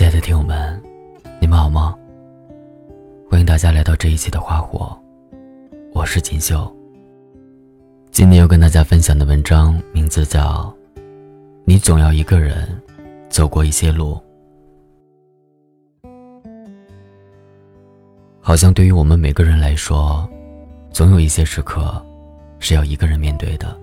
亲爱的听友们，你们好吗？欢迎大家来到这一期的花火，我是锦绣。今天要跟大家分享的文章名字叫《你总要一个人走过一些路》。好像对于我们每个人来说，总有一些时刻是要一个人面对的，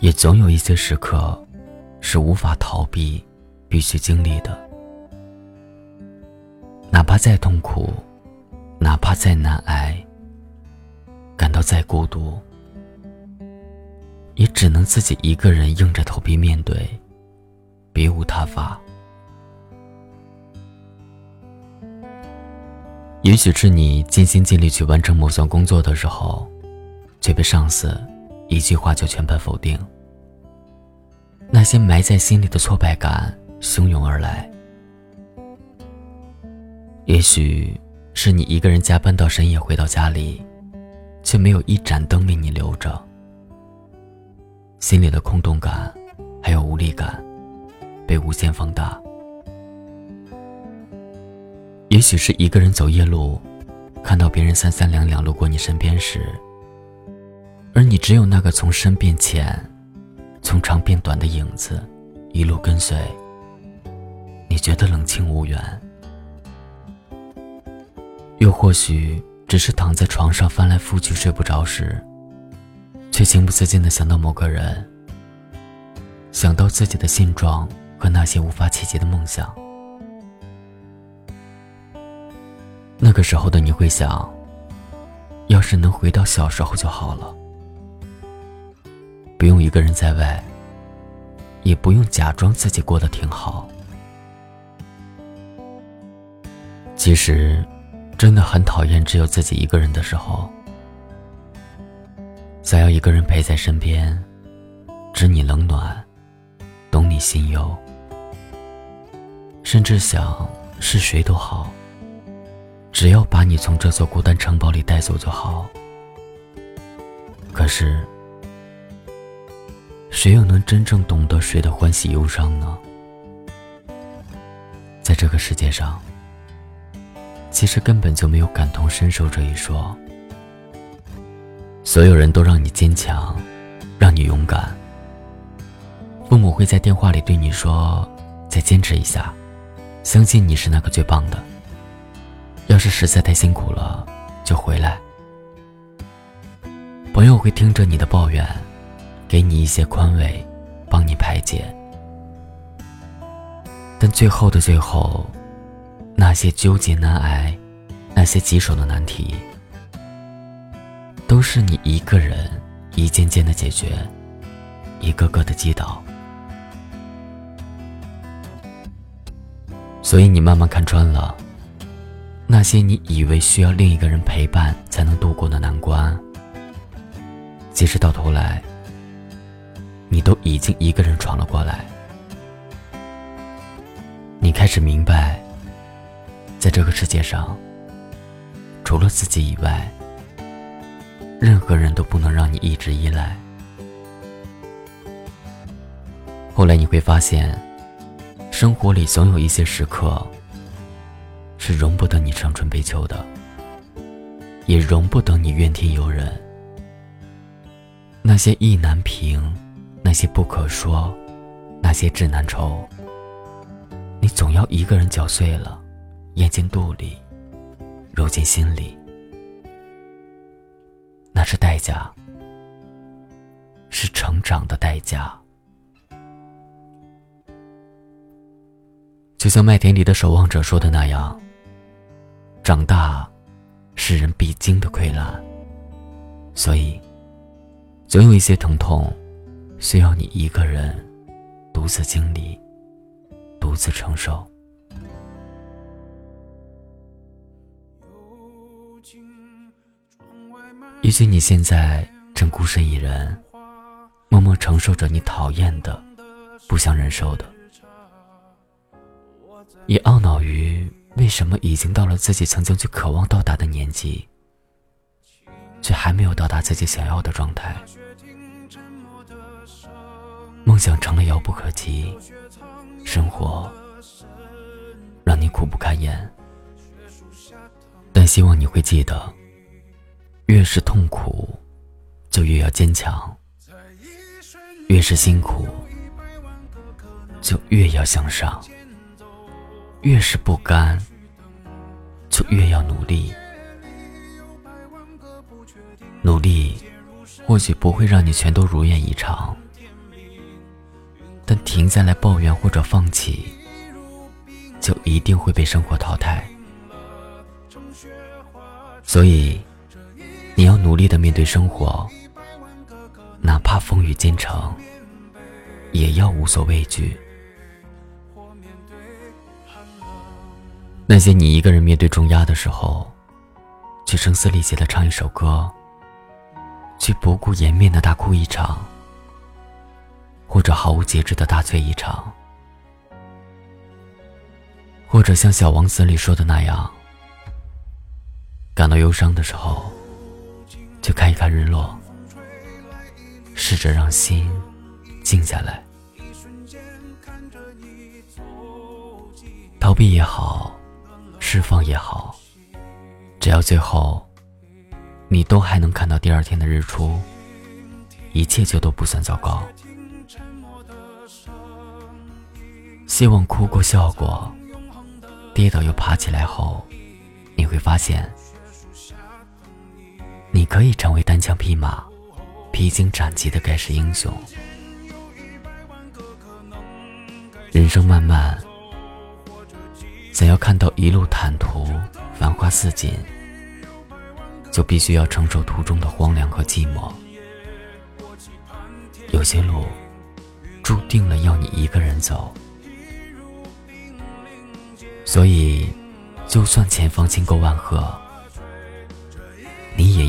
也总有一些时刻是无法逃避。必须经历的，哪怕再痛苦，哪怕再难挨，感到再孤独，也只能自己一个人硬着头皮面对，别无他法。也许是你尽心尽力去完成某项工作的时候，却被上司一句话就全盘否定，那些埋在心里的挫败感。汹涌而来，也许是你一个人加班到深夜回到家里，却没有一盏灯为你留着，心里的空洞感还有无力感被无限放大。也许是一个人走夜路，看到别人三三两两路过你身边时，而你只有那个从深变浅，从长变短的影子，一路跟随。你觉得冷清无缘，又或许只是躺在床上翻来覆去睡不着时，却情不自禁的想到某个人，想到自己的现状和那些无法企及的梦想。那个时候的你会想，要是能回到小时候就好了，不用一个人在外，也不用假装自己过得挺好。其实，真的很讨厌只有自己一个人的时候，想要一个人陪在身边，知你冷暖，懂你心忧，甚至想是谁都好，只要把你从这座孤单城堡里带走就好。可是，谁又能真正懂得谁的欢喜忧伤呢？在这个世界上。其实根本就没有感同身受这一说。所有人都让你坚强，让你勇敢。父母会在电话里对你说：“再坚持一下，相信你是那个最棒的。要是实在太辛苦了，就回来。”朋友会听着你的抱怨，给你一些宽慰，帮你排解。但最后的最后。那些纠结难挨，那些棘手的难题，都是你一个人一件件的解决，一个个的击倒。所以你慢慢看穿了，那些你以为需要另一个人陪伴才能度过的难关，其实到头来，你都已经一个人闯了过来。你开始明白。在这个世界上，除了自己以外，任何人都不能让你一直依赖。后来你会发现，生活里总有一些时刻，是容不得你伤春悲秋的，也容不得你怨天尤人。那些意难平，那些不可说，那些志难酬，你总要一个人搅碎了。咽进肚里，揉进心里，那是代价，是成长的代价。就像《麦田里的守望者》说的那样，长大是人必经的溃烂，所以，总有一些疼痛，需要你一个人独自经历，独自承受。也许你现在正孤身一人，默默承受着你讨厌的、不想忍受的，也懊恼于为什么已经到了自己曾经最渴望到达的年纪，却还没有到达自己想要的状态。梦想成了遥不可及，生活让你苦不堪言。但希望你会记得，越是痛苦，就越要坚强；越是辛苦，就越要向上；越是不甘，就越要努力。努力或许不会让你全都如愿以偿，但停下来抱怨或者放弃，就一定会被生活淘汰。所以，你要努力的面对生活，哪怕风雨兼程，也要无所畏惧。那些你一个人面对重压的时候，去声嘶力竭的唱一首歌，去不顾颜面的大哭一场，或者毫无节制的大醉一场，或者像《小王子》里说的那样。感到忧伤的时候，就看一看日落，试着让心静下来。逃避也好，释放也好，只要最后你都还能看到第二天的日出，一切就都不算糟糕。希望哭过笑过，跌倒又爬起来后，你会发现。你可以成为单枪匹马、披荆斩棘的盖世英雄。人生漫漫，想要看到一路坦途、繁花似锦，就必须要承受途中的荒凉和寂寞。有些路，注定了要你一个人走。所以，就算前方经过万壑。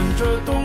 迎着